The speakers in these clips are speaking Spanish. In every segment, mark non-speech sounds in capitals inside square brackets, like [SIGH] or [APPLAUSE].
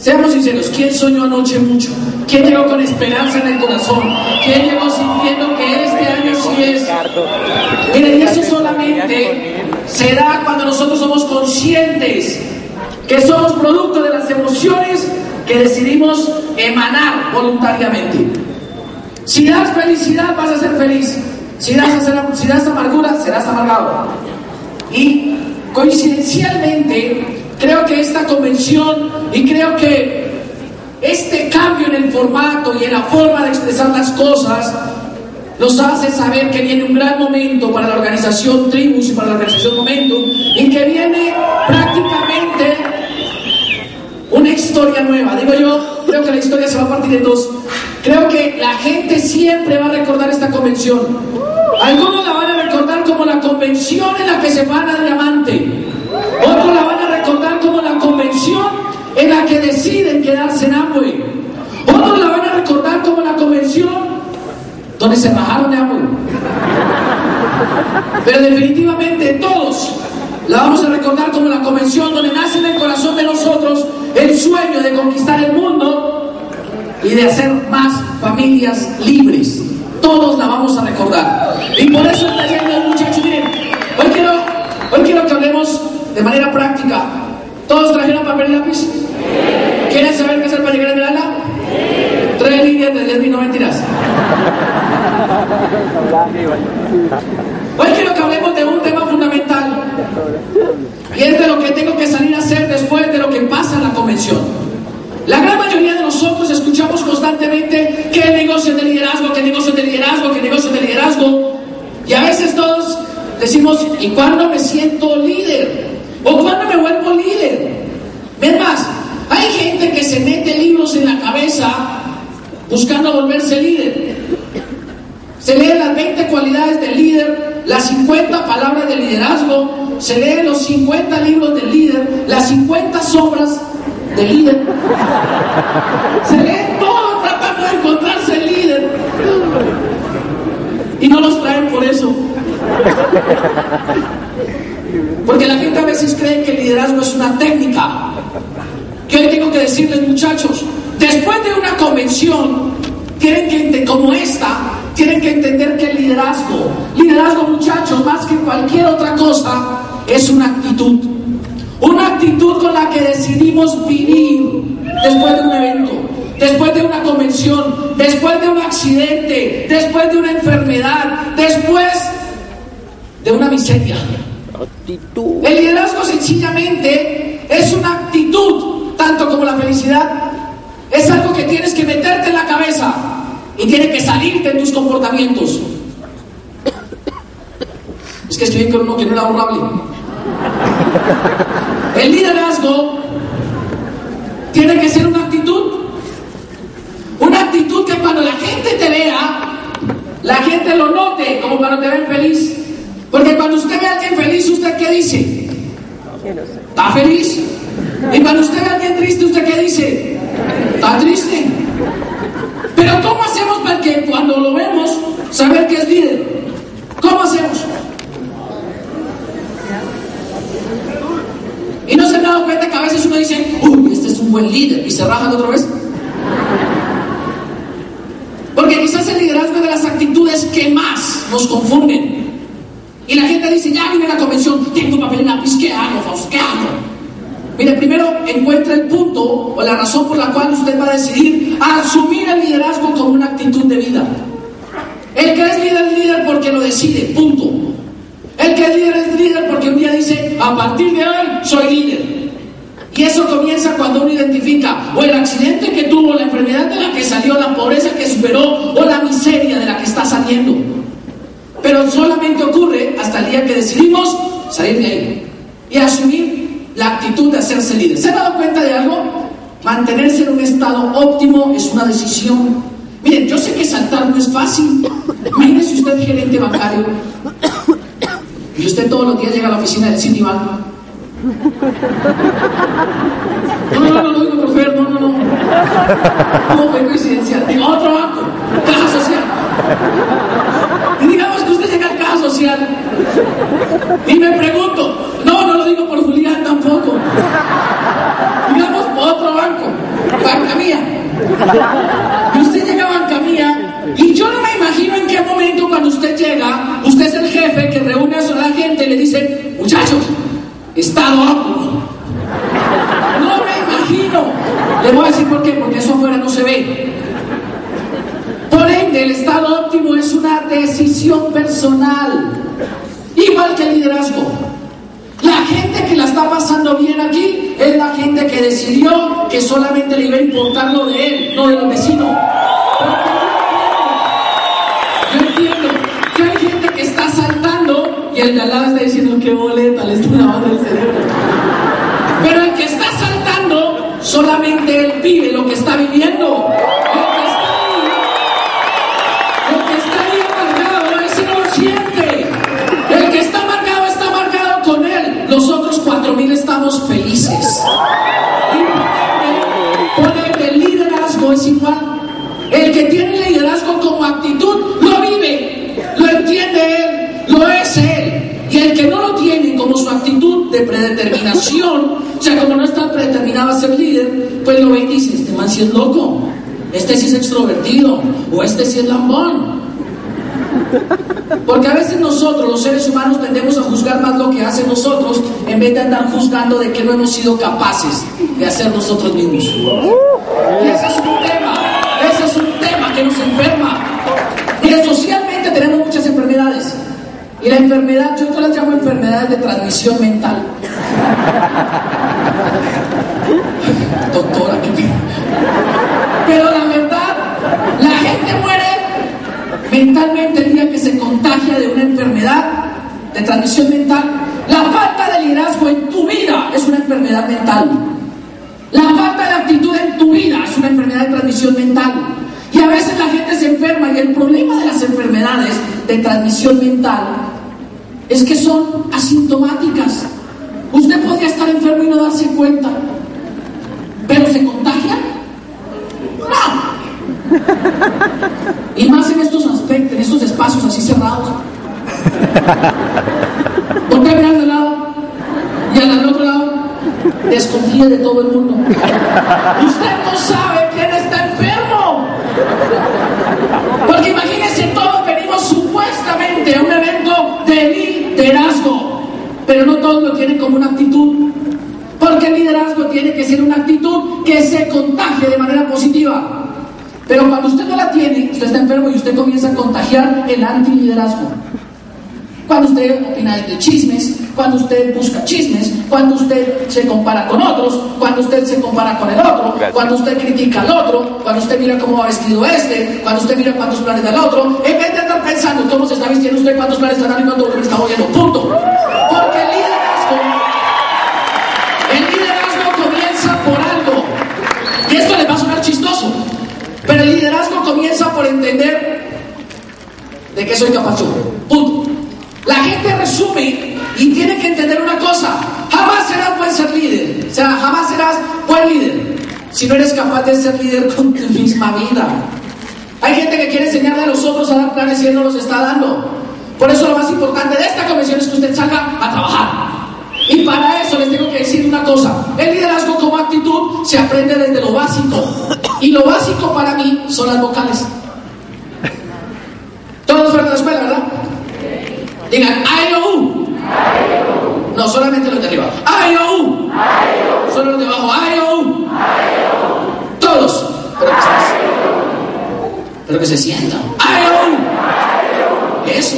Seamos sinceros, ¿quién soñó anoche mucho? ¿Quién llegó con esperanza en el corazón? ¿Quién llegó sintiendo que este año sí es? Miren, eso solamente se da cuando nosotros somos conscientes que somos producto de las emociones que decidimos emanar voluntariamente. Si das felicidad, vas a ser feliz. Si das, si das amargura, serás amargado. Y coincidencialmente, Creo que esta convención y creo que este cambio en el formato y en la forma de expresar las cosas nos hace saber que viene un gran momento para la organización Tribus y para la organización Momento y que viene prácticamente una historia nueva. Digo yo, creo que la historia se va a partir de dos. Creo que la gente siempre va a recordar esta convención. Algunos la van a recordar como la convención en la que se van a diamante. Otros la van a recordar como la convención en la que deciden quedarse en Amway. Otros la van a recordar como la convención donde se bajaron de Amway. Pero definitivamente todos la vamos a recordar como la convención donde nace en el corazón de nosotros el sueño de conquistar el mundo y de hacer más familias libres. Todos la vamos a recordar. Y por eso está taller muchachos, miren, hoy quiero, hoy quiero que hablemos de manera práctica. ¿Todos trajeron papel y lápiz? ¿Quieren saber qué hacer para llegar a Esmeralda? Tres líneas de 10 mil, no mentiras. Hoy quiero que hablemos de un tema fundamental. Y es de lo que tengo que salir a hacer después de lo que pasa en la convención. La gran mayoría de nosotros escuchamos constantemente que negocio de liderazgo, que negocio de liderazgo, que negocio de liderazgo. Y a veces todos decimos, ¿y cuándo me siento líder? ¿O cuándo me vuelvo líder? Es más, hay gente que se mete libros en la cabeza buscando volverse líder. Se leen las 20 cualidades del líder, las 50 palabras del liderazgo, se leen los 50 libros del líder, las 50 sombras del líder. Se leen todo tratando de encontrarse el líder. Y no los traen por eso. Porque la gente a veces cree que el liderazgo es una técnica. Que hoy tengo que decirles, muchachos, después de una convención, tienen que, como esta, tienen que entender que el liderazgo, liderazgo, muchachos, más que cualquier otra cosa, es una actitud. Una actitud con la que decidimos vivir después de un evento, después de una convención, después de un accidente, después de una enfermedad, después de una miseria. El liderazgo sencillamente es una actitud, tanto como la felicidad. Es algo que tienes que meterte en la cabeza y tiene que salirte en tus comportamientos. Es que estoy con uno que no era honrable. El liderazgo tiene que ser una actitud. Una actitud que cuando la gente te vea, la gente lo note como cuando te ven feliz. Porque cuando usted ve a alguien feliz, ¿usted qué dice? ¿Está feliz? Y cuando usted ve a alguien triste, ¿usted qué dice? ¿Está triste? Pero ¿cómo hacemos para que cuando lo vemos, saber que es líder? ¿Cómo hacemos? Y no se han dado cuenta que a veces uno dice, uy, este es un buen líder, y se rajan otra vez. Porque quizás el liderazgo es de las actitudes que más nos confunden. Y la gente dice, ya vine a la convención, tengo papel y lápiz, ¿qué hago, Fausto? ¿Qué hago? Mire, primero encuentra el punto o la razón por la cual usted va a decidir asumir el liderazgo como una actitud de vida. El que es líder es líder porque lo decide, punto. El que es líder es líder porque un día dice, a partir de hoy soy líder. Y eso comienza cuando uno identifica o el accidente que tuvo, la enfermedad de la que salió, la pobreza que superó o la miseria de la que está saliendo. Pero solamente ocurre hasta el día que decidimos salir de ahí y asumir la actitud de hacerse líder. ¿Se han dado cuenta de algo? Mantenerse en un estado óptimo es una decisión. Miren, yo sé que saltar no es fácil. Imagínese usted gerente bancario y usted todos los días llega a la oficina del Citibank. No, no, no, no, digo profe, no, no, no. No, fue coincidencia. Digo, otro banco, caja social. Y digamos que usted llega al caja social y me pregunto, no, no lo digo por Julián tampoco. Digamos, otro banco, banca mía. Y usted llega a banca mía y yo no me imagino en qué momento cuando usted llega, usted es el jefe que reúne a la gente y le dice, muchachos, estado óptimo. No me imagino. Le voy a decir por qué, porque eso afuera no se ve. Por ende, el estado óptimo es una decisión personal, igual que el liderazgo. La gente que la está pasando bien aquí es la gente que decidió que solamente le iba a importar lo de él, no de los vecinos. Yo entiendo que hay gente que está saltando y el de al lado está diciendo boleta, le está lavando el cerebro. Pero el que está saltando, solamente él vive lo que está viviendo. El que está ahí, el que está ahí no lo siente. El que está amargado está amargado con él. Los otros cuatro mil estamos felices. Ende, por ende, el es igual. El que tiene liderazgo como actitud, lo vive, lo entiende él, lo es él. Y el que no lo tiene como su actitud de predeterminación, o sea, como no está predeterminado a ser líder, pues lo ve y dice, este man sí es loco, este sí es extrovertido, o este sí es lambón. Porque a veces nosotros, los seres humanos, tendemos a juzgar más lo que hacen nosotros en vez de andar juzgando de que no hemos sido capaces de hacer nosotros mismos. Y ese es un tema, ese es un tema que nos enferma. Socialmente tenemos muchas enfermedades. Y la enfermedad, yo las llamo enfermedades de transmisión mental. [LAUGHS] Doctora, ¿qué Pero la verdad, la gente muere mentalmente el día que se contagia de una enfermedad de transmisión mental. La falta de liderazgo en tu vida es una enfermedad mental. La falta de actitud en tu vida es una enfermedad de transmisión mental. Y a veces la gente se enferma y el problema de las enfermedades de transmisión mental es que son asintomáticas. Usted podría estar enfermo y no darse cuenta, pero se contagia. No. Y más en estos aspectos, en estos espacios así cerrados. Usted mira de lado y al otro lado desconfía de todo el mundo. Usted no sabe quién está enfermo. Porque imagínense, todos venimos supuestamente a un evento de liderazgo, pero no todos lo tienen como una actitud. Porque el liderazgo tiene que ser una actitud que se contagie de manera positiva. Pero cuando usted no la tiene, usted está enfermo y usted comienza a contagiar el antiliderazgo. Cuando usted opina de chismes, cuando usted busca chismes, cuando usted se compara con otros, cuando usted se compara con el otro, cuando usted critica al otro, cuando usted mira cómo va vestido este, cuando usted mira cuántos planes da el otro, en vez de estar pensando cómo se está vistiendo usted, cuántos planes está dando y cuánto está moviendo. Punto. Porque el liderazgo, el liderazgo comienza por algo. Y esto le va a sonar chistoso. Pero el liderazgo comienza por entender de qué soy capaz yo. Punto. La gente resume y tiene que entender una cosa. Jamás serás buen ser líder. O sea, jamás serás buen líder si no eres capaz de ser líder con tu misma vida. Hay gente que quiere enseñarle a los otros a dar planes y él no los está dando. Por eso lo más importante de esta convención es que usted salga a trabajar. Y para eso les tengo que decir una cosa. El liderazgo como actitud se aprende desde lo básico. Y lo básico para mí son las vocales. Todos fueron a la escuela, ¿verdad? Digan, I o U. No, solamente los de arriba. I o U. Solo los de abajo. I o U. Todos. Pero que, se, pero que se sientan. I o U. Eso.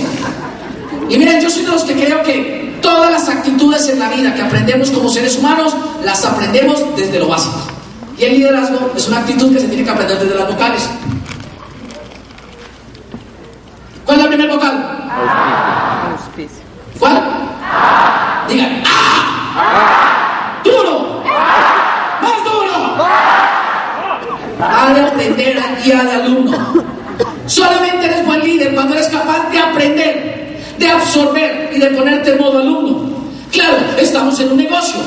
Y miren, yo soy de los que creo que Todas las actitudes en la vida que aprendemos como seres humanos, las aprendemos desde lo básico. Y el liderazgo es una actitud que se tiene que aprender desde las vocales. ¿Cuál es la primera vocal? ¿Cuál? Digan, ¡ah! ¡Duro! ¡Más duro! Ha de aprender a guía de alumno. Solamente eres buen líder cuando eres capaz de aprender, de absorber y de ponerte en modo alumno. Claro, estamos en un negocio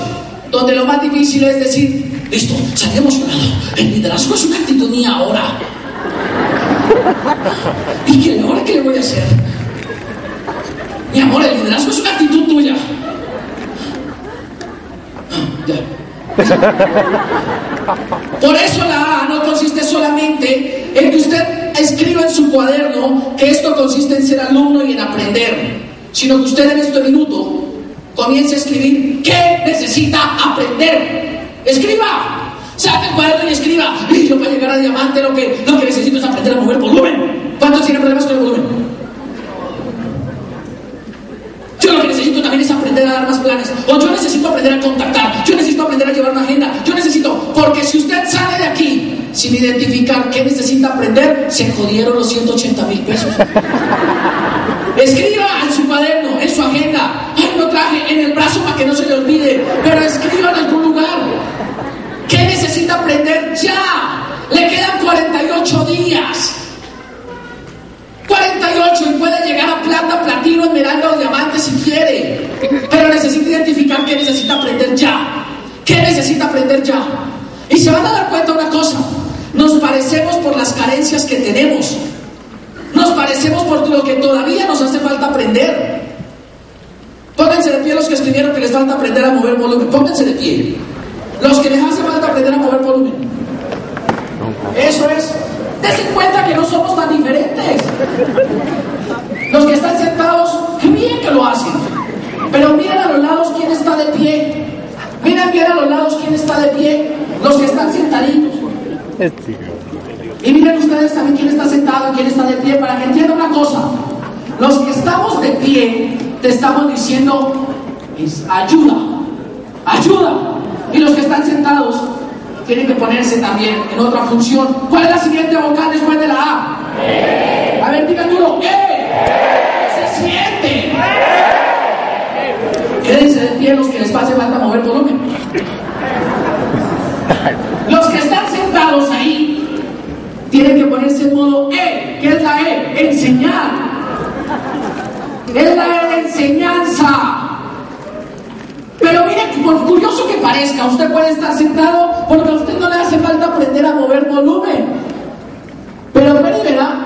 donde lo más difícil es decir, listo, salí emocionado. El liderazgo es una actitud mía ahora. ¿Y qué, ahora qué le voy a hacer? Mi amor, el liderazgo es una actitud tuya. Ya. Por eso la A no consiste solamente en que usted escriba en su cuaderno que esto consiste en ser alumno y en aprender, sino que usted en este minuto comience a escribir qué necesita aprender. Escriba. Saque el cuaderno y escriba. Y yo para llegar a diamante lo que, lo que necesito es aprender a mover volumen. ¿Cuántos tienen problemas con el volumen? Yo lo que necesito también es aprender a dar más planes. O yo necesito aprender a contactar. Yo necesito aprender a llevar una agenda. Yo necesito. Porque si usted sale de aquí sin identificar qué necesita aprender, se jodieron los 180 mil pesos. [LAUGHS] Escriba en su cuaderno, en su agenda. Ay, no traje en el brazo para que no se le olvide. Pero escriba en algún lugar. ¿Qué necesita aprender ya? Le quedan 48 días. 48 y puede llegar a plata, platino, esmeralda o diamante si quiere. Pero necesita identificar qué necesita aprender ya. ¿Qué necesita aprender ya? Y se van a dar cuenta una cosa. Nos parecemos por las carencias que tenemos. Nos parecemos por lo que todavía nos hace falta aprender. Pónganse de pie los que escribieron que les falta aprender a mover volumen. Pónganse de pie. Los que les hace falta aprender a mover volumen. Eso es. Dense cuenta que no somos tan diferentes. Los que están sentados, qué bien que lo hacen. Pero miren a los lados quién está de pie. Miren bien a los lados quién está de pie. Los que están sentaditos. Y miren ustedes también quién está sentado y quién está de pie para que entiendan una cosa. Los que estamos de pie, te estamos diciendo, es ayuda, ayuda. Y los que están sentados, tienen que ponerse también en otra función. ¿Cuál es la siguiente vocal después de la A? A ver, digan duro, ¡eh! Se siente. Quédense de pie los que les hace falta mover volumen. Los que están sentados ahí tienen que ponerse en modo E. ¿Qué es la E? Enseñar. Es la E de enseñanza. Pero mire, por curioso que parezca, usted puede estar sentado porque a usted no le hace falta aprender a mover volumen. Pero ven verá.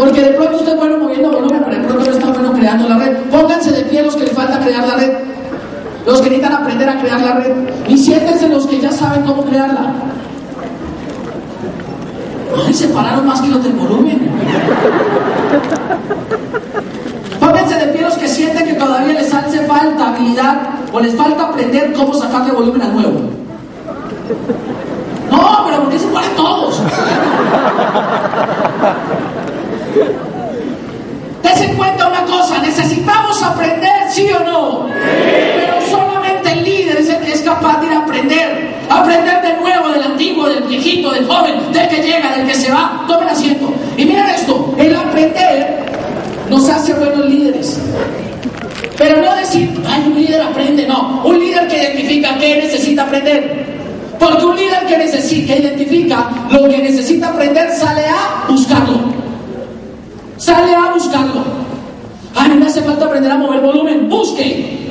Porque de pronto usted es bueno moviendo volumen, pero de pronto no está bueno creando la red. Pónganse de pie los que les falta crear la red. Los que necesitan aprender a crear la red. Y siéntense los que ya saben cómo crearla. Ay, se pararon más que los del volumen. Pónganse de pie los que sienten que todavía les hace falta habilidad o les falta aprender cómo sacarle volumen al nuevo. No, pero ¿por qué se ponen todos? Dense cuenta una cosa, necesitamos aprender, sí o no. Pero solamente el líder es el que es capaz de ir a aprender. Aprender de nuevo, del antiguo, del viejito, del joven, del que llega, del que se va. Tomen asiento. Y miren esto, el aprender nos hace buenos líderes. Pero no decir, ay, un líder aprende, no. Un líder que identifica qué necesita aprender. Porque un líder que, necesita, que identifica lo que necesita aprender sale a buscarlo. Sale a buscarlo. A mí me hace falta aprender a mover volumen. Busque.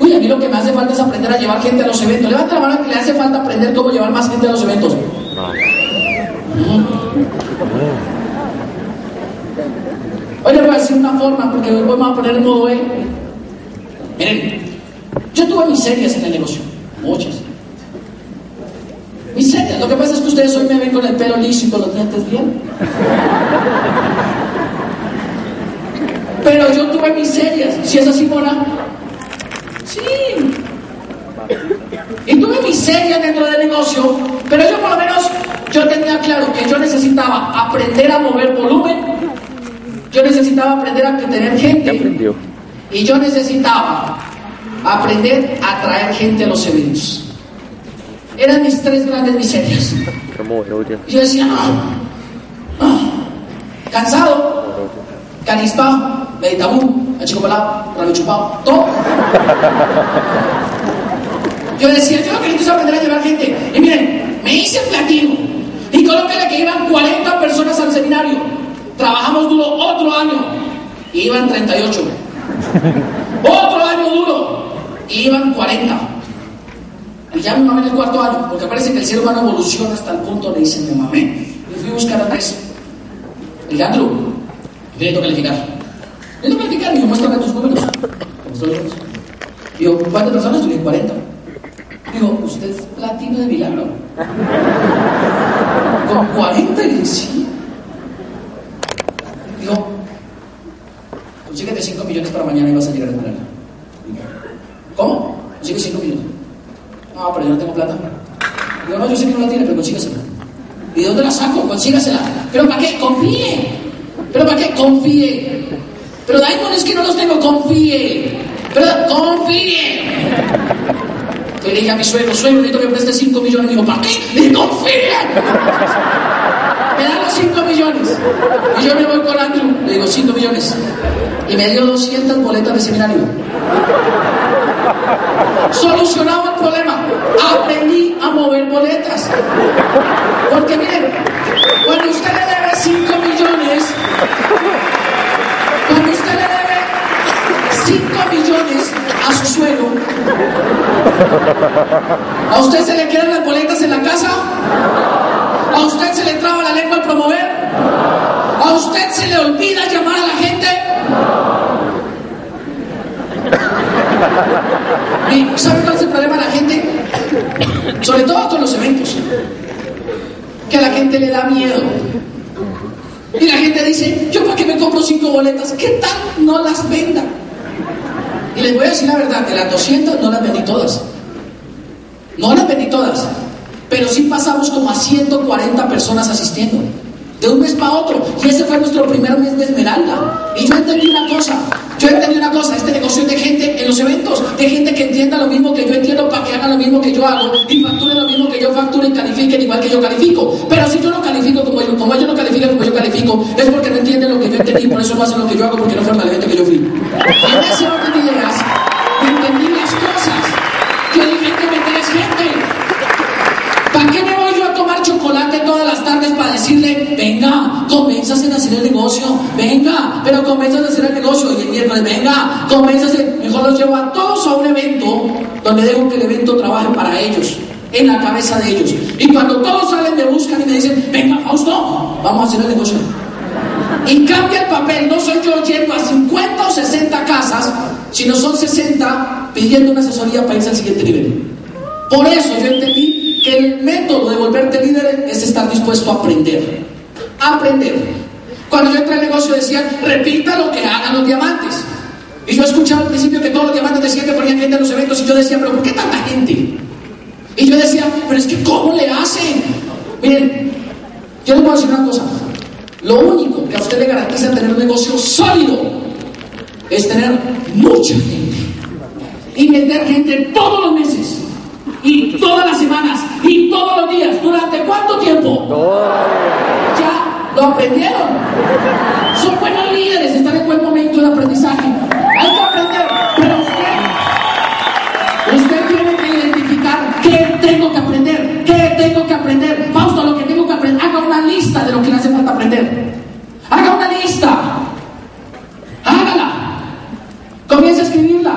Uy, a mí lo que me hace falta es aprender a llevar gente a los eventos. Levanta la mano que le hace falta aprender cómo llevar más gente a los eventos. Hoy les voy a decir una forma porque hoy vamos a poner el modo E. Miren, yo tuve mis en el negocio, muchas. Mis serias, lo que pasa es que ustedes hoy me ven con el pelo liso y con los dientes bien. Pero yo tuve mis serias, si es así, Mona. Sí. Y tuve mis serias dentro del negocio, pero yo por lo menos, yo tenía claro que yo necesitaba aprender a mover volumen yo necesitaba aprender a tener gente Y yo necesitaba aprender a traer gente a los eventos. Eran mis tres grandes miserias. Yo decía, cansado, canispado, meditabú, achicopalado, chupado, todo. Yo decía, yo lo que necesito es aprender a llevar gente. Y miren, me hice platino. Y colóquenle que iban 40 personas al seminario. Trabajamos duro otro año. Y iban 38. otro año duro. Y iban 40. Y ya me mamé en el cuarto año, porque parece que el ser humano evoluciona hasta el punto de dice, me mamé. Y fui a buscar a tres. El Andrew, necesito calificar. Necesito calificar, y yo, muéstrame tus números. Yo, ¿cuántas personas? Yo 40. Digo, usted es platino de milagro. Con 40 y sí. Digo, consíguete 5 millones para mañana y vas a llegar a entrar. ¿Cómo? Consigue 5 millones. No, pero yo no tengo plata. Digo, no, yo sé que no la tiene, pero consígasela. ¿Y de dónde la saco? Consígasela. ¿Pero para qué? Confíe. ¿Pero para qué? Confíe. Pero Daimon es que no los tengo, confíe. Pero confíe. Le dije a mi suegro, suegro, necesito que me preste 5 millones. Digo, ¿para qué? Le dije, confíe. Me dan los 5 millones. Y yo me voy con Andrew. Le digo, 5 millones. Y me dio 200 boletas de seminario. Solucionaba el problema. Aprendí a mover boletas. Porque miren, cuando usted le debe 5 millones, cuando usted le debe 5 millones a su suelo, ¿a usted se le quedan las boletas en la casa? ¿A usted se le traba la lengua al promover? ¿A usted se le olvida llamar a la gente? ¿Y sabe cuál es el problema de la gente? Sobre todo con los eventos. Que a la gente le da miedo. Y la gente dice, ¿yo para qué me compro cinco boletas? ¿Qué tal no las venda? Y les voy a decir la verdad, de las 200 no las vendí todas. No las vendí todas. Pero sí pasamos como a 140 personas asistiendo. De un mes para otro. Y ese fue nuestro primer mes de Esmeralda. Y yo entendí una cosa. Yo entendí una cosa. Este negocio es de gente en los eventos. De gente que entienda lo mismo que yo entiendo para que hagan lo mismo que yo hago. Y facturen lo mismo que yo facturo y califiquen igual que yo califico. Pero si yo no califico como, yo, como ellos no califican como yo califico, es porque no entienden lo que yo entendí. Por eso no hacen lo que yo hago porque no fueron al evento que yo fui. Y en ese orden de ideas, para decirle, venga, convénzase a hacer el negocio, venga, pero convénzase a hacer el negocio? Y el miércoles, venga, convénzase. Mejor los llevo a todos a un evento donde dejo que el evento trabaje para ellos, en la cabeza de ellos. Y cuando todos salen, me buscan y me dicen, venga, Fausto, vamos a hacer el negocio. Y cambia el papel, no soy yo yendo a 50 o 60 casas, sino son 60 pidiendo una asesoría para irse al siguiente nivel. Por eso yo entendí el método de volverte líder es estar dispuesto a aprender. Aprender. Cuando yo entré al negocio decían, repita lo que hagan los diamantes. Y yo escuchaba al principio que todos los diamantes decían que ponían gente en los eventos y yo decía, pero ¿por qué tanta gente? Y yo decía, pero es que ¿cómo le hacen? Miren, yo les voy a decir una cosa. Lo único que a usted le garantiza tener un negocio sólido es tener mucha gente. Y meter gente todos los meses y todas las semanas y todos los días. ¿Durante cuánto tiempo? Ya lo aprendieron. Son buenos líderes, están en buen momento de aprendizaje. Hay que aprender, pero usted, usted tiene que identificar qué tengo que aprender, qué tengo que aprender. Fausto, lo que tengo que aprender. Haga una lista de lo que le hace falta aprender. Haga una lista. Hágala. Comience a escribirla.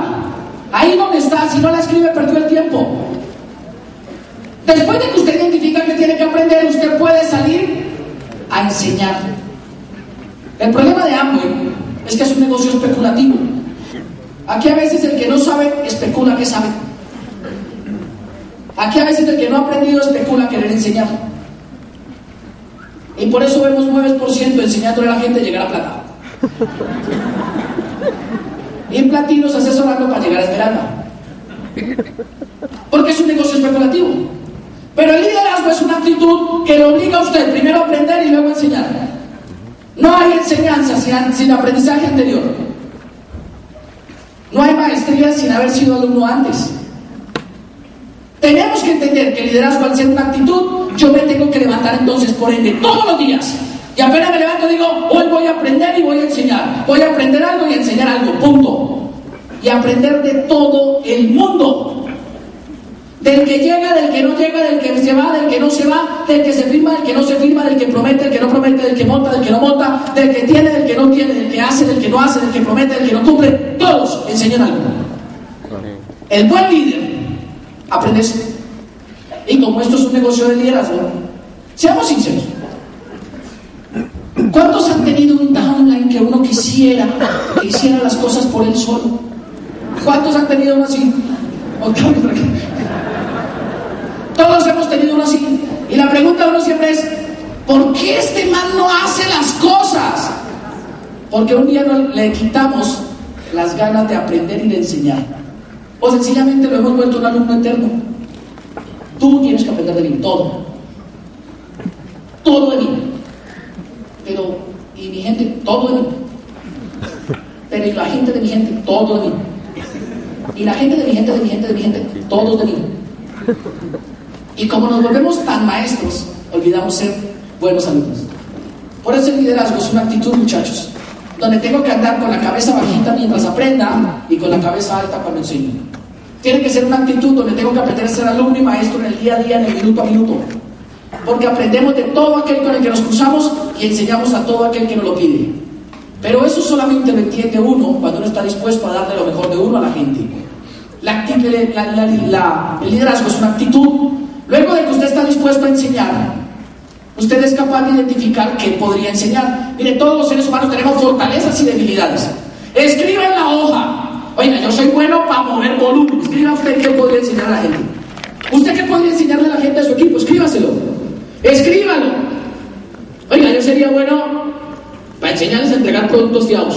Ahí donde está, si no la escribe, perdió el tiempo. Después de que usted identifica que tiene que aprender, usted puede salir a enseñar. El problema de Amway es que es un negocio especulativo. Aquí a veces el que no sabe especula que sabe. Aquí a veces el que no ha aprendido especula querer enseñar. Y por eso vemos 9% enseñándole a la gente a llegar a plata. Y en platinos asesorando para llegar a esmeralda. Porque es un negocio especulativo. Pero el liderazgo es una actitud que le obliga a usted primero a aprender y luego a enseñar. No hay enseñanza sin, aprendizaje anterior. No hay maestría sin haber sido alumno antes. Tenemos que entender que el liderazgo al ser una actitud, yo me tengo que levantar entonces por ende todos los días. Y apenas me levanto digo, hoy voy a aprender y voy a enseñar. Voy a aprender algo y enseñar algo, punto. Y aprender de todo el mundo. Del que llega, del que no llega, del que se va, del que no se va, del que se firma, del que no se firma, del que promete, del que no promete, del que monta, del que no monta, del que tiene, del que no tiene, del que hace, del que no hace, del que promete, del que no cumple. Todos enseñan algo. El buen líder aprende Y como esto es un negocio de liderazgo, seamos sinceros. ¿Cuántos han tenido un downline que uno quisiera que hiciera las cosas por él solo? ¿Cuántos han tenido uno así? Todos hemos tenido uno así. Y la pregunta de uno siempre es, ¿por qué este man no hace las cosas? Porque un día le quitamos las ganas de aprender y de enseñar. O sencillamente lo hemos vuelto un alumno eterno. Tú tienes que aprender de mí, todo. Todo de mí. Pero, y mi gente, todo de mí. Pero y la gente de mi gente, todo de mí. Y la gente de mi gente, de mi gente, de mi gente, todos de mí. Y como nos volvemos tan maestros, olvidamos ser buenos alumnos. Por eso el liderazgo es una actitud, muchachos, donde tengo que andar con la cabeza bajita mientras aprenda y con la cabeza alta cuando enseño. Tiene que ser una actitud donde tengo que aprender a ser alumno y maestro en el día a día, en el minuto a minuto. Porque aprendemos de todo aquel con el que nos cruzamos y enseñamos a todo aquel que nos lo pide. Pero eso solamente lo entiende uno cuando uno está dispuesto a darle lo mejor de uno a la gente. La, el liderazgo es una actitud Luego de que usted está dispuesto a enseñar, usted es capaz de identificar qué podría enseñar. Mire, todos los seres humanos tenemos fortalezas y debilidades. Escriba en la hoja. Oiga, yo soy bueno para mover volumen. Escriba usted qué podría enseñar a la gente. ¿Usted qué podría enseñarle a la gente de su equipo? Escríbaselo. Escríbalo. Oiga, yo sería bueno para enseñarles a entregar productos fiados.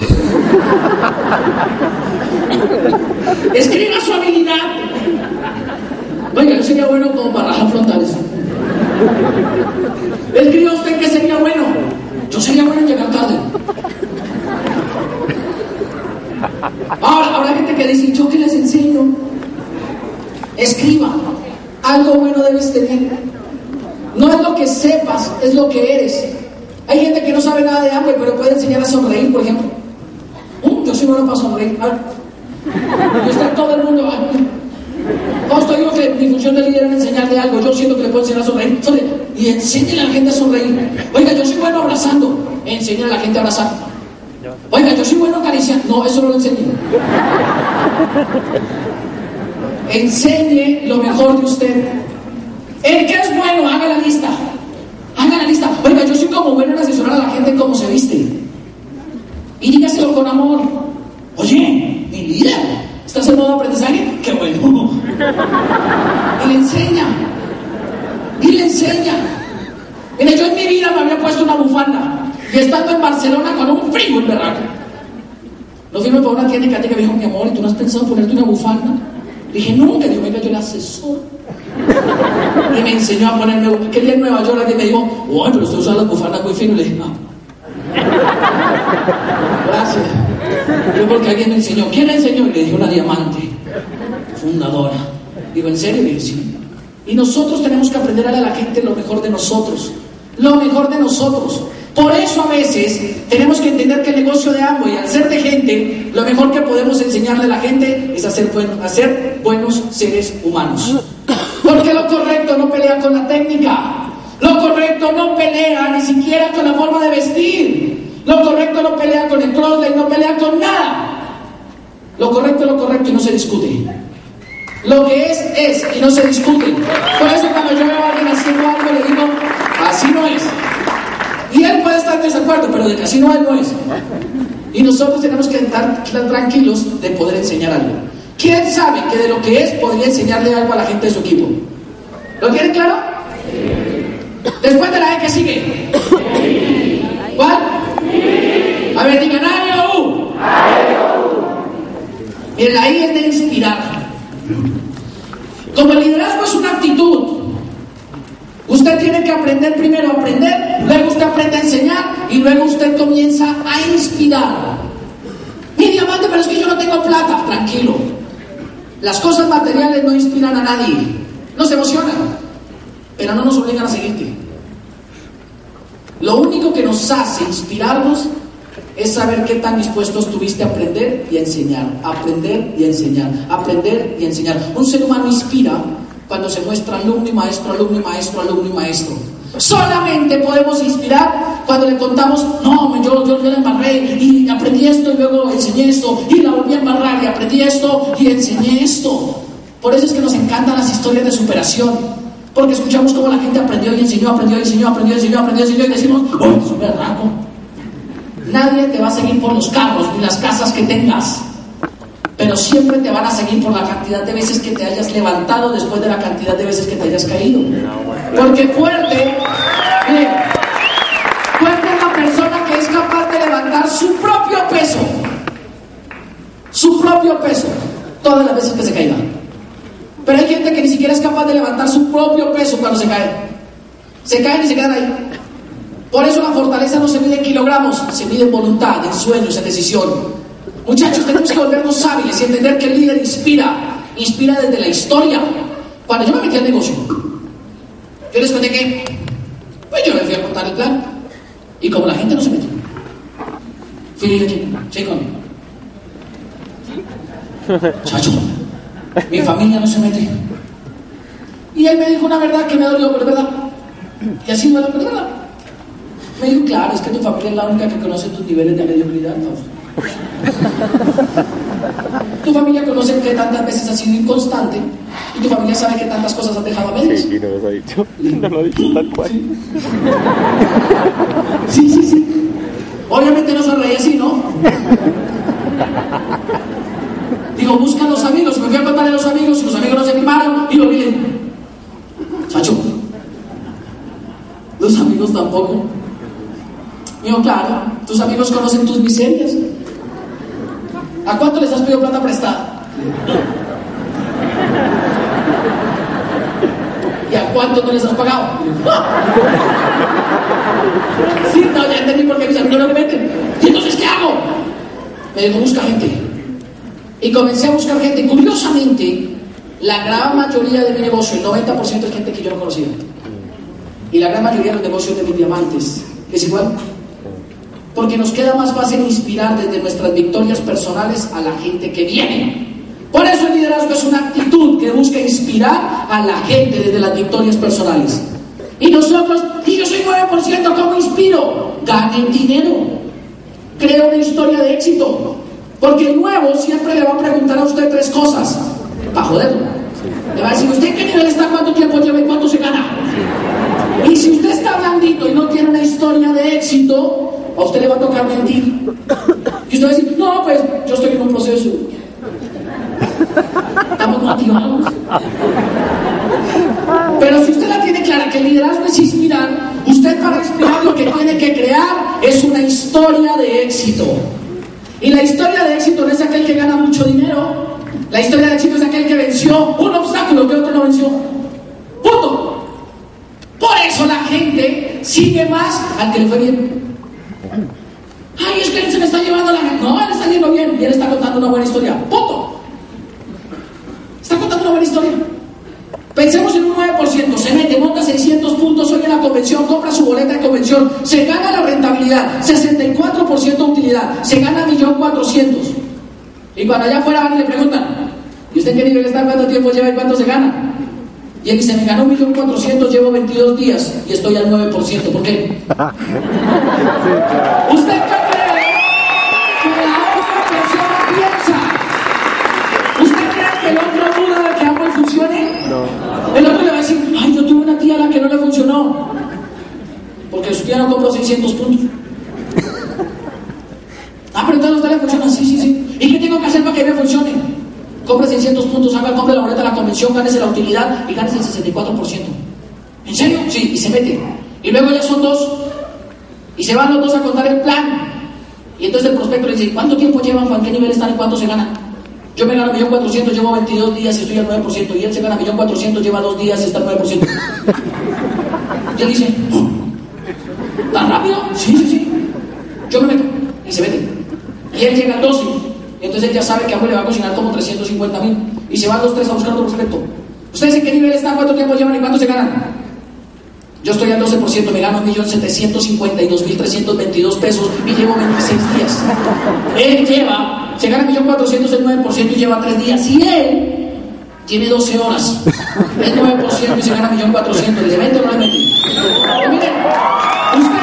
[LAUGHS] Escriba su habilidad. Oiga, yo sería bueno como para rajar frontales. Escriba usted que sería bueno. Yo sería bueno en llegar tarde. Ahora, habrá gente que dice, ¿yo qué les enseño? Escriba. Algo bueno debes tener. No es lo que sepas, es lo que eres. Hay gente que no sabe nada de hambre, pero puede enseñar a sonreír, por ejemplo. Uh, yo soy bueno para sonreír. A ver. Y está todo el mundo. Pastor, digo que mi función de líder es enseñarle algo. Yo siento que le puedo enseñar a sonreír. Y enséñale a la gente a sonreír. Oiga, yo soy bueno abrazando. Enseña a la gente a abrazar. Oiga, yo soy bueno acariciando. No, eso no lo enseño. Enseñe lo mejor de usted. ¿En qué es bueno? Haga la lista. Haga la lista. Oiga, yo soy como bueno en asesorar a la gente cómo se viste. Y dígaselo con amor. Oye, mi líder ¿Estás en modo aprendizaje? ¡Qué bueno! Y le enseña. Y le enseña. Mira, yo en mi vida me había puesto una bufanda. Y estando en Barcelona con un frío en berraco. No fuimos para una tienda y Katy me dijo, mi amor, ¿y tú no has pensado ponerte una bufanda? Le dije, nunca. Digo, venga, yo era asesor. Y me enseñó a ponerme. ¿Qué día en Nueva York alguien me dijo, uy, pero usted usa las bufandas muy finas? Le dije, no. Gracias. Yo porque alguien me enseñó. ¿Quién le enseñó? Y le dije una diamante, fundadora. Digo, ¿en serio? Dije, sí. Y nosotros tenemos que aprender a la gente lo mejor de nosotros. Lo mejor de nosotros. Por eso a veces tenemos que entender que el negocio de y al ser de gente, lo mejor que podemos enseñarle a la gente es a ser buenos seres humanos. Porque lo correcto no pelea con la técnica. Lo correcto no pelea ni siquiera con la forma de vestir. Lo correcto no pelea con el y no pelea con nada. Lo correcto es lo correcto y no se discute. Lo que es, es y no se discute. Por eso cuando yo veo a alguien haciendo algo, le digo, así no es. Y él puede estar en desacuerdo, pero de que así no es, no es. Y nosotros tenemos que estar tranquilos de poder enseñar algo. ¿Quién sabe que de lo que es podría enseñarle algo a la gente de su equipo? ¿Lo tienen claro? Después de la E que sigue. ¿Cuál? A ver, digan U. Bien, la I es de inspirar. Como el liderazgo es una actitud, usted tiene que aprender primero a aprender, luego usted aprende a enseñar y luego usted comienza a inspirar. Mi diamante, pero es que yo no tengo plata. Tranquilo. Las cosas materiales no inspiran a nadie. Nos emocionan, pero no nos obligan a seguirte. Lo único que nos hace inspirarnos es saber qué tan dispuesto estuviste a aprender y a enseñar, aprender y a enseñar, aprender y a enseñar. Un ser humano inspira cuando se muestra alumno y maestro, alumno y maestro, alumno y maestro. Solamente podemos inspirar cuando le contamos, no, yo, yo, yo la embarré y aprendí esto y luego enseñé esto y la volví a embarrar y aprendí esto y enseñé esto. Por eso es que nos encantan las historias de superación. Porque escuchamos cómo la gente aprendió y enseñó, aprendió y enseñó, aprendió y enseñó, aprendió y enseñó y decimos, ¡oh, es un Nadie te va a seguir por los carros ni las casas que tengas, pero siempre te van a seguir por la cantidad de veces que te hayas levantado después de la cantidad de veces que te hayas caído. Porque fuerte, fuerte es la persona que es capaz de levantar su propio peso, su propio peso, todas las veces que se caiga. Pero hay gente que ni siquiera es capaz de levantar su propio peso cuando se cae. Se caen y se quedan ahí. Por eso la fortaleza no se mide en kilogramos, se mide en voluntad, en sueños, en decisión. Muchachos, tenemos que volvernos hábiles y entender que el líder inspira, inspira desde la historia. Cuando yo me metí al negocio, yo les conté que, pues yo me fui a contar el plan. Y como la gente no se metió, fui y dije, chico, [LAUGHS] chacho, mi familia no se mete. Y él me dijo una verdad que me dolió, pero es verdad. Y así me lo verdad. Me dijo, claro, es que tu familia es la única que conoce tus niveles de mediocridad, tu familia conoce que tantas veces has sido inconstante y tu familia sabe que tantas cosas has dejado a medias. Sí, no lo ha dicho. No lo ha dicho tal cual. Sí, sí, sí. Obviamente no se reía así, ¿no? Digo, busca a los amigos. Me fui a contarle a los amigos y los amigos no se animaron. Digo, miren, chacho, los amigos tampoco. Digo, claro, tus amigos conocen tus miserias. ¿A cuánto les has pedido plata prestada? ¿Y a cuánto no les has pagado? Sí, no, ya entendí por qué mis amigos no me meten. ¿Y entonces qué hago? Me dijo, busca gente. Y comencé a buscar gente. Curiosamente, la gran mayoría de mi negocio, el 90% es gente que yo no conocía. Y la gran mayoría de los negocios de mis diamantes es igual. Porque nos queda más fácil inspirar desde nuestras victorias personales a la gente que viene. Por eso el liderazgo es una actitud que busca inspirar a la gente desde las victorias personales. Y nosotros, y yo soy 9%, ¿cómo inspiro? Ganen dinero. Creo una historia de éxito. Porque el nuevo siempre le va a preguntar a usted tres cosas. Para joderlo. Le va a decir, ¿usted qué nivel está? ¿Cuánto tiempo lleva y cuánto se gana? Y si usted está blandito y no tiene una historia de éxito, a usted le va a tocar mentir. Y usted va a decir, no, pues yo estoy en un proceso. Estamos motivados. Pero si usted la tiene clara que el liderazgo es inspirar, usted para inspirar lo que tiene que crear es una historia de éxito. Y la historia de éxito no es aquel que gana mucho dinero. La historia de éxito es aquel que venció un obstáculo que otro no venció. Punto. Por eso la gente sigue más al que le fue bien. Ay, es que él se me está llevando la... No, él está yendo bien y él está contando una buena historia. Punto. Está contando una buena historia. Pensemos en un 9%, se mete, monta 600 puntos hoy en la convención, compra su boleta de convención, se gana la rentabilidad, 64% de utilidad, se gana 1.400.000. Y cuando allá afuera le preguntan, ¿y usted qué nivel está? ¿Cuánto tiempo lleva y cuánto se gana? Y él dice, me ganó 1.400.000, llevo 22 días y estoy al 9%. ¿Por qué? [LAUGHS] ¿Usted qué cree que la otra persona piensa? ¿Usted cree que el otro duda de que algo funcione? No. El otro le va a decir, ay, yo tuve una tía a la que no le funcionó. Porque su tía no compró 600 puntos. Ah, pero entonces usted le funciona, sí, sí, sí. ¿Y qué tengo que hacer para que me funcione? compre 600 puntos, haga, compre la boleta de la convención, gánese la utilidad y gánese el 64%. ¿En serio? Sí, y se mete. Y luego ya son dos. Y se van los dos a contar el plan. Y entonces el prospecto le dice, ¿cuánto tiempo llevan, Juan? ¿Qué nivel están y cuánto se ganan? Yo me gano 1.400.000, llevo 22 días y estoy al 9%. Y él se gana 1.400.000, lleva 2 días y está al 9%. Y él dice, ¿tan rápido? Sí, sí, sí. Yo me meto. Y se mete. Y él llega al 12. Entonces ya sabe que Amway le va a cocinar como 350 mil. Y se van los tres a buscar otro prospecto. ¿Ustedes en qué nivel están? ¿Cuánto tiempo llevan y cuánto se ganan? Yo estoy al 12%, me gano 1.752.322 pesos y llevo 26 días. Él lleva, se gana 1.400 el 9% y lleva 3 días. Y él tiene 12 horas, el 9% y se gana 1.400.000. ¿Le mete o no le? Y miren, ¿usted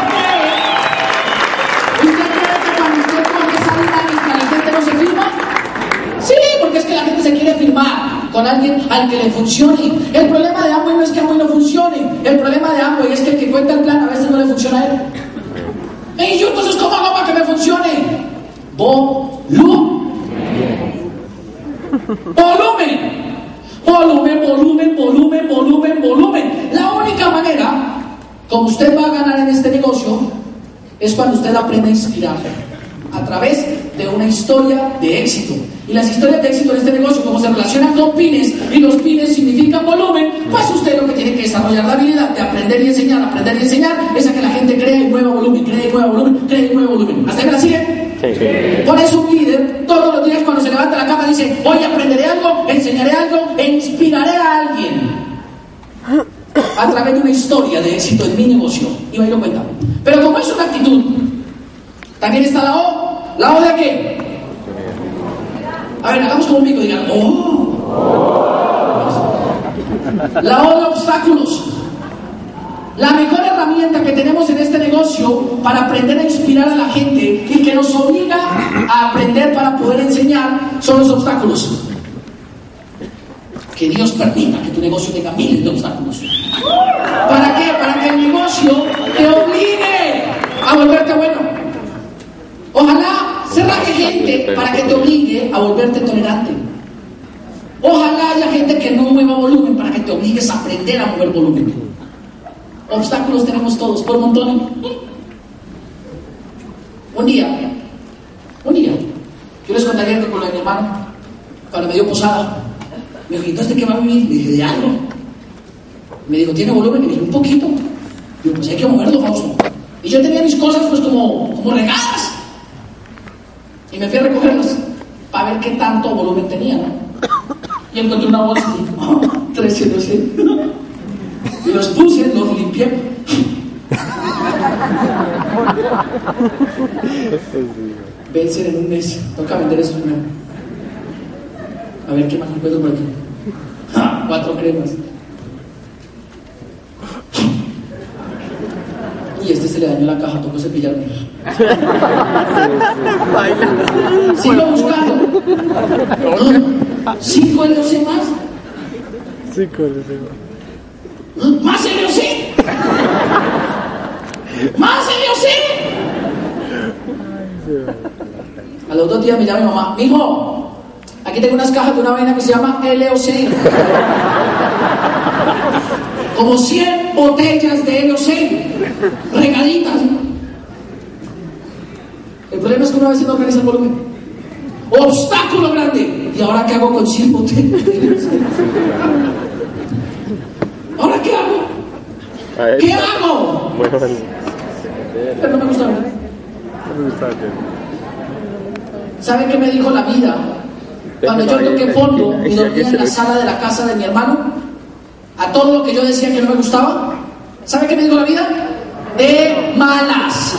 que la gente se quiere firmar con alguien al que le funcione. El problema de Amway no es que Amway no funcione. El problema de Amway es que el que cuenta el plan a veces no le funciona a él. Y yo entonces, ¿cómo hago para que me funcione? Volumen. Volumen. Volumen, volumen, volumen, volumen, volumen. La única manera como usted va a ganar en este negocio es cuando usted aprende a inspirar a través de una historia de éxito. Y las historias de éxito en este negocio, como se relacionan con pines, y los pines significan volumen, pues usted lo que tiene que desarrollar la habilidad de aprender y enseñar, aprender y enseñar, es a que la gente cree y mueva volumen, cree y mueva volumen, cree y mueva volumen. ¿Hasta ahí me la sigue? Sí. Por eso un líder todos los días cuando se levanta la cama dice, hoy aprenderé algo, enseñaré algo e inspiraré a alguien a través de una historia de éxito en mi negocio. Y me lo cuenta. Pero como es una actitud, también está la O. ¿La O de qué? A ver, hagamos y digan, ¡oh! La O de obstáculos. La mejor herramienta que tenemos en este negocio para aprender a inspirar a la gente y que nos obliga a aprender para poder enseñar son los obstáculos. Que Dios permita que tu negocio tenga miles de obstáculos. ¿Para qué? Para que el negocio te obligue a volverte bueno. Ojalá se raje gente para que te obligue a volverte tolerante. Ojalá haya gente que no mueva volumen para que te obligues a aprender a mover volumen. Obstáculos tenemos todos, por montones. Un día, un día, yo les contaría que con la mi hermano, cuando me dio posada, me dijo, ¿entonces de qué va a vivir? Le dije, de algo. Me dijo, ¿tiene volumen? Le dije, un poquito. Digo, pues hay que moverlo, Fausto. Y yo tenía mis cosas pues como, como regadas. Y me fui a recogerlas para ver qué tanto volumen tenía, ¿no? Y encontré una bolsa y oh, 300 Y los puse, los limpié. Vencen en un mes. Toca vender eso primero. A ver qué más encuentro por aquí. Cuatro cremas. Y este se le dañó la caja, tocó cepillarme. Sigo buscando. ¿Cinco LOC más? Cinco LOC más. ¿Más LOC? ¿Más LOC? A los dos días me llama mi mamá, mijo, aquí tengo unas cajas de una vaina que se llama LOC. Como 100 botellas de LOC, regaditas. El problema es que una vez no organiza el volumen. Obstáculo grande. ¿Y ahora qué hago con 100 botellas de? ¿Ahora qué hago? ¿Qué hago? Pero no me gusta hablar. No me gusta ¿Sabe qué me dijo la vida? Cuando yo toqué fondo y dormía en la sala de la casa de mi hermano, a todo lo que yo decía que no me gustaba, ¿sabe qué me dijo la vida? De malas.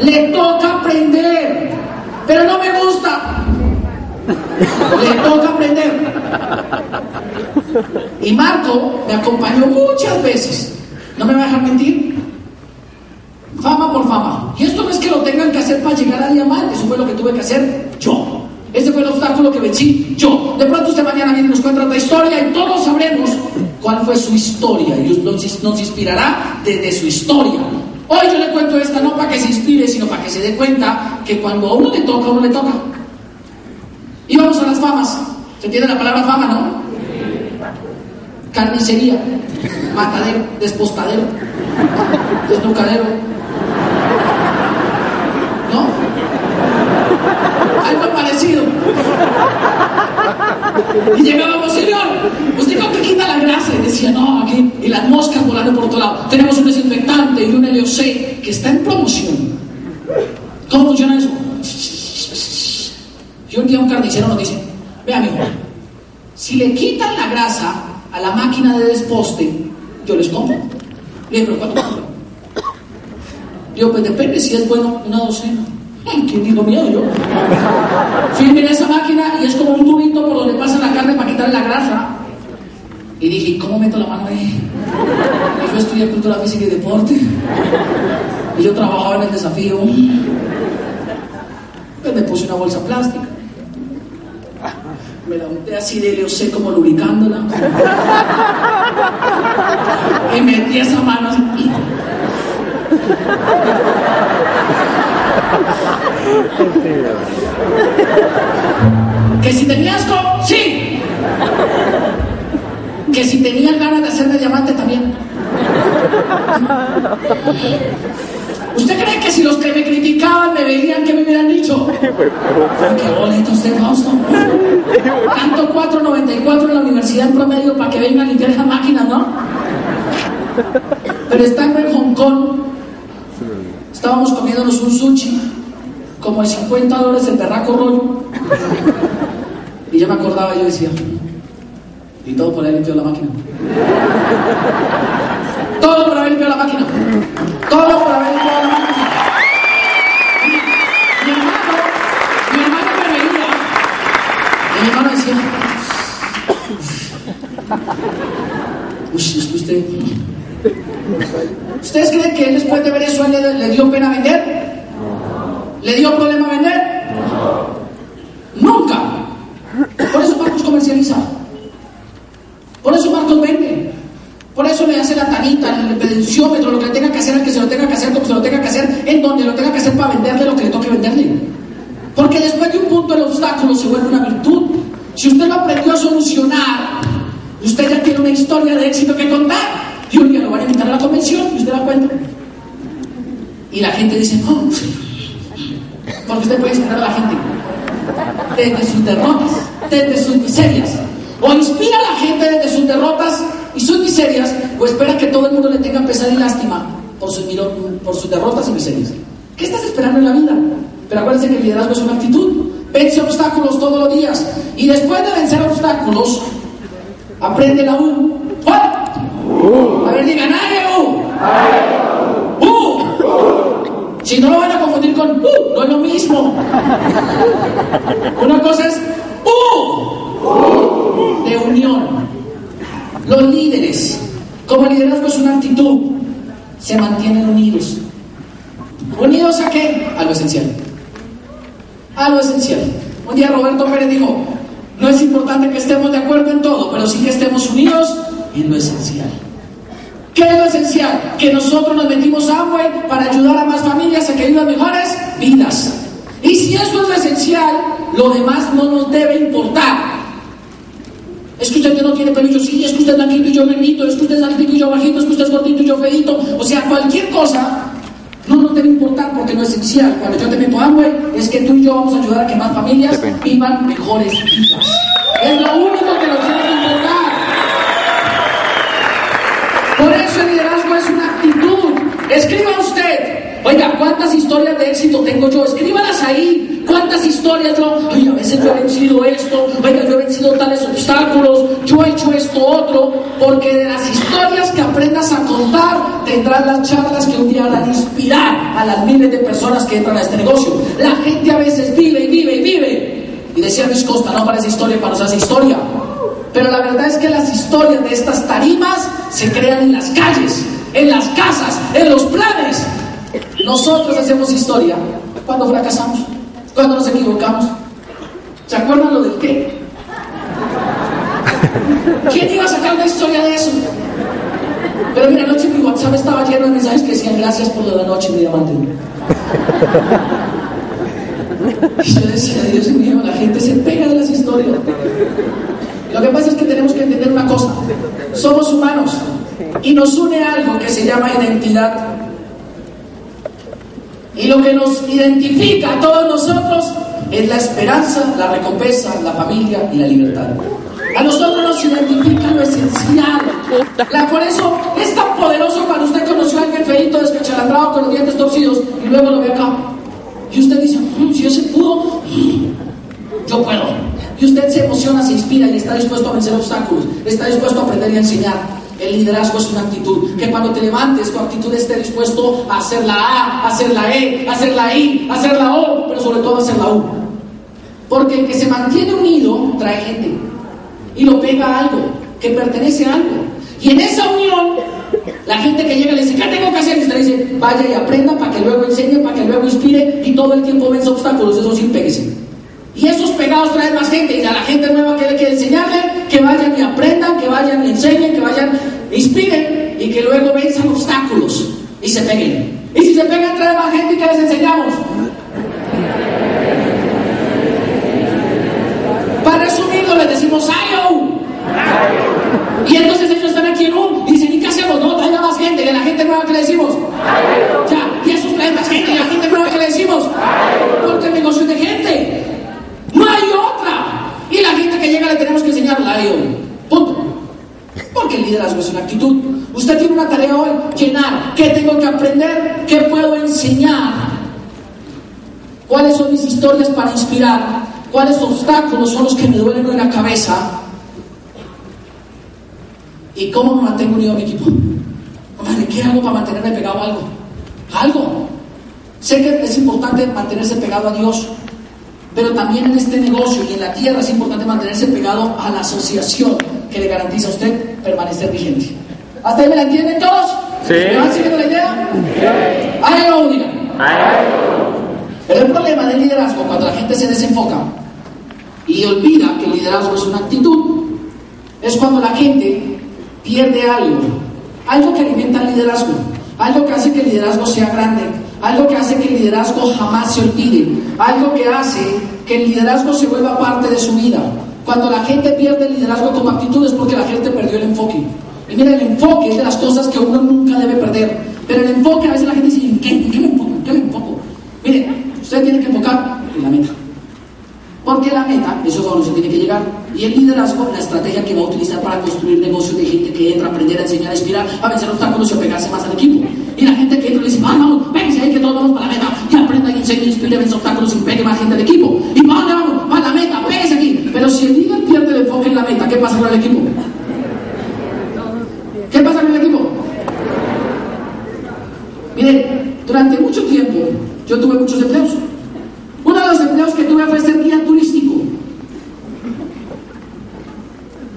Le toca aprender, pero no me gusta. Le toca aprender. Y Marco me acompañó muchas veces. No me va a dejar mentir. Fama por fama. Y esto no es que lo tengan que hacer para llegar a diamante, eso fue lo que tuve que hacer yo. Ese fue el obstáculo que vencí yo. De pronto usted mañana viene y nos cuenta otra historia y todos sabremos cuál fue su historia y nos, nos inspirará desde su historia. Hoy yo le cuento esta no para que se inspire, sino para que se dé cuenta que cuando a uno le toca, a uno le toca. Y vamos a las famas. ¿Se entiende la palabra fama, no? Carnicería, matadero, despostadero, desnucadero. ¿No? Y llegábamos, señor, usted con que quita la grasa. Y decía, no, aquí, y las moscas volando por otro lado. Tenemos un desinfectante y un LOC que está en promoción. ¿Cómo funciona eso? Y un día un carnicero nos dice, vea amigo, si le quitan la grasa a la máquina de desposte, yo les compro. Le digo, pero ¿cuánto compro? Digo, pues depende si es bueno una docena. ¿Quién digo miedo yo? Fui a esa máquina y es como un tubito por donde pasa la carne para quitarle la grasa. Y dije, ¿cómo meto la mano ahí? Y yo estudié cultura física y deporte. Y yo trabajaba en el desafío. Pues me puse una bolsa plástica. Me la unté así de sé como lubricándola. Y metí esa mano así. Que si tenías asco, sí. Que si tenías ganas de hacerme diamante también. ¿Usted cree que si los que me criticaban me veían que me hubieran dicho? qué bonito usted, Fausto. Tanto 4.94 en la universidad en promedio para que vengan a limpiar esa máquina, ¿no? Pero estando en Hong Kong, estábamos comiéndonos un sushi, como de 50 dólares el berraco rollo. Y yo me acordaba yo decía, y todo por haber limpiado la máquina. Todo por haber limpiado la máquina. Todo por haber limpiado la máquina. Mi hermano, mi hermano me veía. Y mi hermano decía, uy, es que usted... ¿Ustedes creen que después de ver eso le, dio pena vender? ¿Le dio problema vender? Nunca. Por eso Marcos comercializa. Por eso Marcos vende. Por eso le hace la tanita, el pedenciómetro, lo que le tenga que hacer, al que se lo tenga que hacer, como se lo tenga que hacer, en donde lo tenga que hacer para venderle lo que le toque venderle. Porque después de un punto el obstáculo se vuelve una virtud. Si usted lo aprendió a solucionar, usted ya tiene una historia de éxito que contar. Y un día lo van a invitar a la convención y usted la cuenta. Y la gente dice, no, porque usted puede inspirar a la gente desde sus derrotas, desde sus miserias. O inspira a la gente desde sus derrotas y sus miserias, o espera que todo el mundo le tenga pesar y lástima por sus, por sus derrotas y miserias. ¿Qué estás esperando en la vida? Pero acuérdense que el liderazgo es una actitud. Vence obstáculos todos los días. Y después de vencer obstáculos, aprende la U. ¿Cuál? A ver, digan, U! ¡U! Si no lo van a confundir con U, no es lo mismo. Una cosa es U de unión. Los líderes, como liderazgo es una actitud, se mantienen unidos. ¿Unidos a qué? A lo esencial. A lo esencial. Un día Roberto Pérez dijo, no es importante que estemos de acuerdo en todo, pero sí que estemos unidos en lo esencial. ¿Qué es lo esencial? Que nosotros nos metimos a Amway para ayudar a más familias a que vivan mejores vidas. Y si eso es lo esencial, lo demás no nos debe importar. Es que usted no tiene pelillos, sí, es que usted es blanquito y yo negrito, es que usted es altito y yo bajito, es que usted es gordito y yo feito. O sea, cualquier cosa no nos debe importar porque lo esencial, cuando yo te meto a es que tú y yo vamos a ayudar a que más familias vivan mejores vidas. Es lo único que nos Escriba usted. Oiga, ¿cuántas historias de éxito tengo yo? Escríbalas ahí. ¿Cuántas historias yo? Oiga, a veces yo he vencido esto. Oiga, yo he vencido tales obstáculos. Yo he hecho esto otro. Porque de las historias que aprendas a contar, tendrás las charlas que un día a inspirar a las miles de personas que entran a este negocio. La gente a veces vive y vive y vive. Y decía Luis Costa, no parece historia para hace historia. Pero la verdad es que las historias de estas tarimas se crean en las calles, en las casas, en los planes. Nosotros hacemos historia cuando fracasamos, cuando nos equivocamos. ¿Se acuerdan lo del qué? ¿Quién iba a sacar una historia de eso? Pero mira, anoche mi WhatsApp estaba lleno de mensajes que decían gracias por lo de anoche, mi diamante. Y yo decía, Dios mío, la gente se pega de las historias. Lo que pasa es que tenemos que entender una cosa. Somos humanos y nos une algo que se llama identidad. Y lo que nos identifica a todos nosotros es la esperanza, la recompensa, la familia y la libertad. A nosotros nos identifica lo esencial. La, por eso es tan poderoso cuando usted conoció a alguien feito, descachalandrado, con los dientes torcidos, y luego lo ve acá. Y usted dice, "Mm, si ese pudo, mm, yo puedo. Y usted se emociona, se inspira y está dispuesto a vencer obstáculos, está dispuesto a aprender y a enseñar. El liderazgo es una actitud. Que cuando te levantes, tu actitud esté dispuesto a hacer la A, hacer la E, hacer la I, hacer la O, pero sobre todo a hacer la U. Porque el que se mantiene unido trae gente y lo pega a algo, que pertenece a algo. Y en esa unión, la gente que llega le dice, ¿qué tengo que hacer? Y usted dice, vaya y aprenda para que luego enseñe, para que luego inspire y todo el tiempo vence obstáculos. Eso sí, péguese. Y esos pegados traen más gente y a la gente nueva que le quiere enseñarle, que vayan y aprendan, que vayan y enseñen, que vayan, inspiren y que luego venzan obstáculos y se peguen. Y si se pegan, trae más gente que les enseñamos. Para resumirlo, les decimos ¡Ayo! Y entonces ellos están aquí en un y dicen, ¿y qué hacemos? No, traiga más gente, a la gente nueva que le decimos. Ya, y esos traen más gente, y la gente nueva que le decimos. Porque el negocio es de gente. No hay otra. Y la gente que llega le tenemos que enseñar hoy. Punto. Porque el liderazgo es una actitud. Usted tiene una tarea hoy, llenar. ¿Qué tengo que aprender? ¿Qué puedo enseñar? ¿Cuáles son mis historias para inspirar? ¿Cuáles obstáculos son los que me duelen en la cabeza? ¿Y cómo me mantengo unido a mi equipo? Madre, ¿qué hago para mantenerme pegado a algo? Algo. Sé que es importante mantenerse pegado a Dios, pero también en este negocio y en la tierra es importante mantenerse pegado a la asociación que le garantiza a usted permanecer vigente. ¿Hasta ahí me la entienden todos? Sí. ¿Me van siguiendo la idea? Sí. Ahí lo digan. Pero el problema del liderazgo, cuando la gente se desenfoca y olvida que el liderazgo es una actitud, es cuando la gente pierde algo, algo que alimenta el liderazgo, algo que hace que el liderazgo sea grande, algo que hace que el liderazgo jamás se olvide, algo que hace que el liderazgo se vuelva parte de su vida. Cuando la gente pierde el liderazgo como actitud es porque la gente perdió el enfoque. Y mira, el enfoque es de las cosas que uno nunca debe perder. Pero el enfoque a veces la gente dice, ¿en qué, ¿En qué me enfoco? ¿En qué me enfoco? Mire, usted tiene que enfocar en la meta. Porque la meta, eso es donde se tiene que llegar. Y el liderazgo, la estrategia que va a utilizar para construir negocios de gente que entra a aprender, a enseñar, a inspirar, a vencer obstáculos y a pegarse más al equipo. Y la gente que entra ahí que todos vamos para la meta. Y aprenda y enseñe, inspire, vence obstáculos pegue más gente al equipo. Y dónde vamos, para la meta, péguese aquí. Pero si el líder pierde el enfoque en la meta, ¿qué pasa con el equipo? ¿Qué pasa con el equipo? Miren, durante mucho tiempo yo tuve muchos empleos. Uno de los empleos que tuve fue ser guía turístico.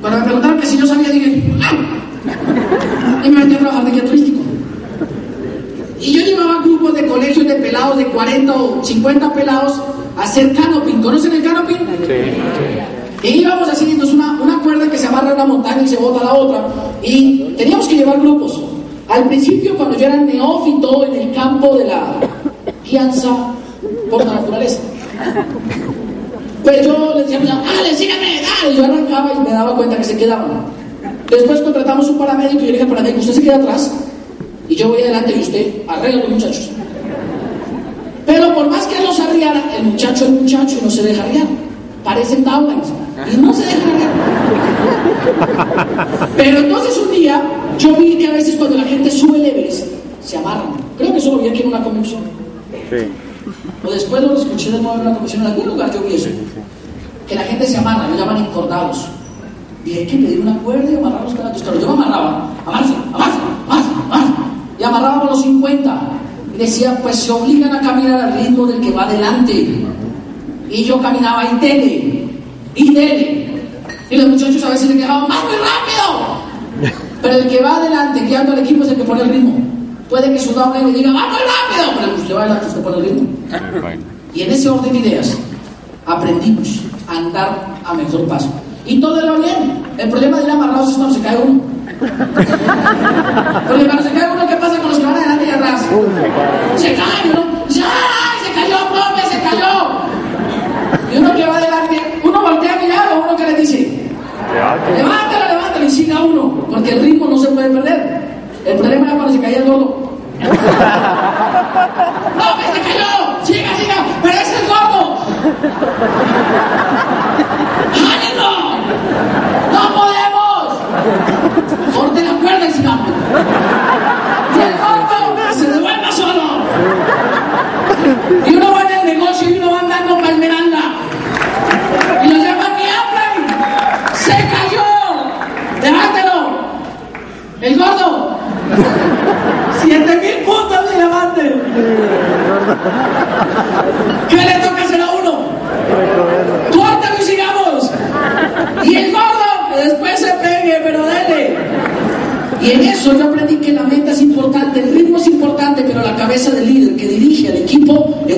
Cuando me preguntaron que si yo sabía, dije, ¡Ah! y me metí a trabajar de guía turístico. Y yo llevaba grupos de colegios de pelados de 40 o 50 pelados a hacer canoping. ¿Conocen el canoping? Sí. Y íbamos entonces una, una cuerda que se amarra a una montaña y se bota a la otra. Y teníamos que llevar grupos. Al principio, cuando yo era neófito en el campo de la guianza por la naturaleza, pues yo les decía, dale, síganme, dale. Yo arrancaba y me daba cuenta que se quedaban. Después contratamos un paramédico y yo le dije paramédico, usted se queda atrás y yo voy adelante y usted arregla los muchachos. Pero por más que él los arriara, el muchacho es muchacho y no se deja arriar. Parecen downlines y no se deja arriar. Pero entonces un día yo vi que a veces cuando la gente sube el Everest, se amarran. Creo que eso lo vi aquí en una convención. Sí. O después lo escuché de nuevo en una convención, en algún lugar yo vi eso. Que la gente se amarra, lo llaman encordados. Y hay que pedir una cuerda y amarrar los cantos. Claro, yo me amarraba, amarse, amarse, amarse, amarse. Y amarrábamos los 50. Y decía, pues se obligan a caminar al ritmo del que va adelante. Y yo caminaba y dele, y dele. Y los muchachos a veces le quedaban, ¡más muy rápido! Pero el que va adelante guiando al equipo es el que pone el ritmo. Puede que su doble le diga, ¡va muy rápido! Pero el que usted va adelante usted pone el ritmo. Y en ese orden de ideas aprendimos a andar a mejor paso. Y todo era bien. El problema de ir amarrados es cuando se cae uno. Porque cuando se cae uno, ¿qué pasa con los que van adelante y atrás? Se cae uno. ¡Ya! ¡Se cayó, profe! ¡Se cayó! Y uno que va adelante, uno voltea a mirar o uno que le dice, levántalo, levántalo y siga uno, porque el ritmo no se puede perder. El problema era cuando se caía el gordo. [LAUGHS] ¡No, se cayó! ¡Siga, siga! ¡Pero es el gordo! ¡Ánimo! ¡No podemos! Corte la cuerda y sigamos. ¡Y el gordo se devuelva solo! Y uno va en el negocio y uno va andando para Esmeralda.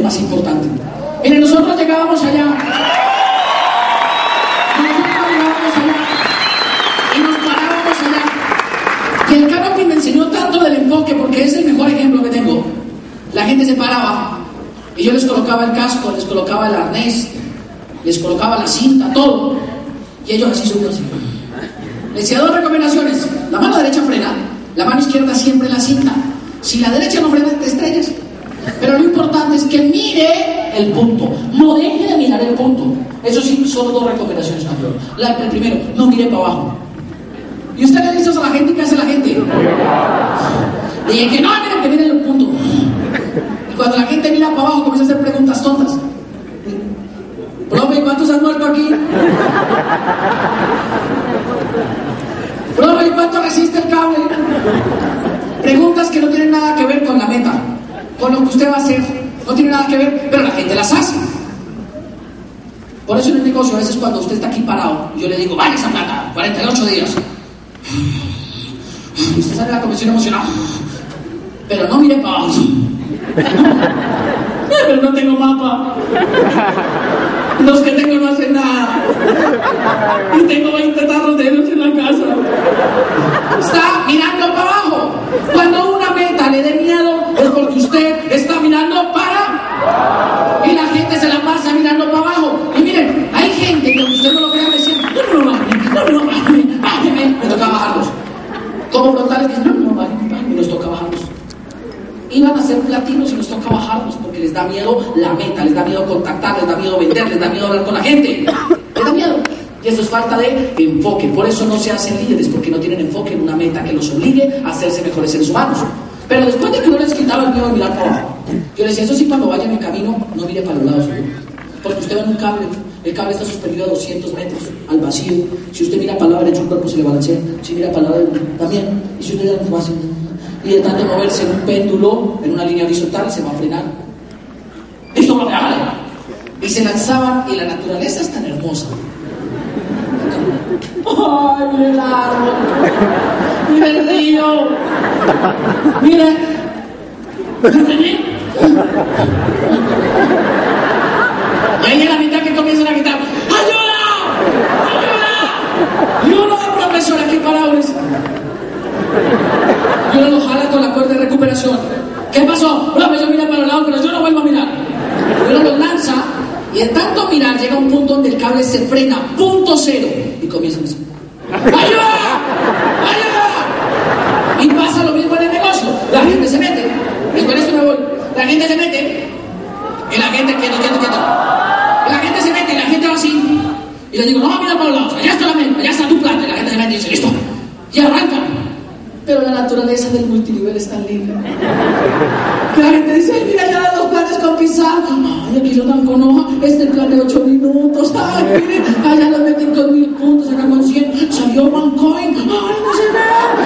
más importante. Miren, nosotros llegábamos allá. Nosotros llegábamos allá. Y nos parábamos allá. Y el canopy me enseñó tanto del enfoque, porque es el mejor ejemplo que tengo. La gente se paraba y yo les colocaba el casco, les colocaba el arnés, les colocaba la cinta, todo. Y ellos así subían así. Les decía dos recomendaciones. La mano derecha frena, la mano izquierda siempre en la cinta. Si la derecha no frena, te estrellas. Pero lo importante es que mire el punto. No deje de mirar el punto. Eso sí, dos recomendaciones. La, el primero, no mire para abajo. ¿Y usted le dice eso a la gente? ¿Qué hace la gente? Dije que no, miren, que miren el punto. Y cuando la gente mira para abajo, comienza a hacer preguntas tontas. Profe, ¿cuántos han muerto aquí? Profe, ¿cuánto resiste el cable? Preguntas que no tienen nada que ver con la meta, con lo que usted va a hacer. No tiene nada que ver, pero la gente las hace. Por eso a veces cuando usted está aquí parado, yo le digo, vale esa plata, 48 días. Y [SIGHS] usted sale de la comisión emocional. Pero no mire para abajo. [LAUGHS] Pero no tengo mapa. Los que tengo no hacen nada. Y tengo 20 tarros de en la casa. Está mirando para abajo. Cuando una meta le dé miedo es porque usted está mirando para. Y la gente se la pasa mirando para abajo. Como frontales que no, no, bájame, bájame. Nos toca bajarlos iban a ser platinos y nos toca bajarlos porque les da miedo la meta, les da miedo contactar, les da miedo vender, les da miedo hablar con la gente. Les da miedo. Y eso es falta de enfoque. Por eso no se hacen líderes, porque no tienen enfoque en una meta que los obligue a hacerse mejores seres humanos. Pero después de que no les quitaba el miedo de mirar para abajo, yo les decía, eso sí, cuando vayan en camino, no mire para los lados. Porque usted va en un cable, el cable está suspendido a 200 metros, al vacío. Si usted mira lado derecho, el cuerpo se le balancea. Si mira lado también. Y si usted mira más y de tanto moverse en un péndulo, en una línea horizontal, se va a frenar. Esto va a. Y se lanzaban, y la naturaleza es tan hermosa. ¡Ay, mire el árbol! ¡Mire el río! ¡Mire! ¿Entendí? Ahí en la mitad que comienzan a gritar, ¡Ayuda! ¡Ayuda! Y uno, profesor, aquí parado y uno lo jala con la cuerda de recuperación. ¿Qué pasó? Una yo mira para el lado, pero yo no vuelvo a mirar. Uno lo lanza y de tanto mirar llega un punto donde el cable se frena, punto cero, y comienza a decir, ¡Ayuda! ¡Ayuda! Y pasa lo mismo en el negocio. La gente se mete, y con esto me voy. La gente se mete, y la gente, quieto, quieto. Y la gente se mete, y la gente va así. Y le digo, no, mira para el lado, allá está la mente, allá está tu plata. Y la gente se y dice, listo. Y arranca. Pero la naturaleza del multinivel es tan linda. Que [LAUGHS] la gente dice, mira, ya los planes con pizarra. Ay, aquí lo dan con hoja. Este plan de 8 minutos. Ay, allá lo meten con mil puntos, acá con 100. Salió one coin. Ay, no se ve.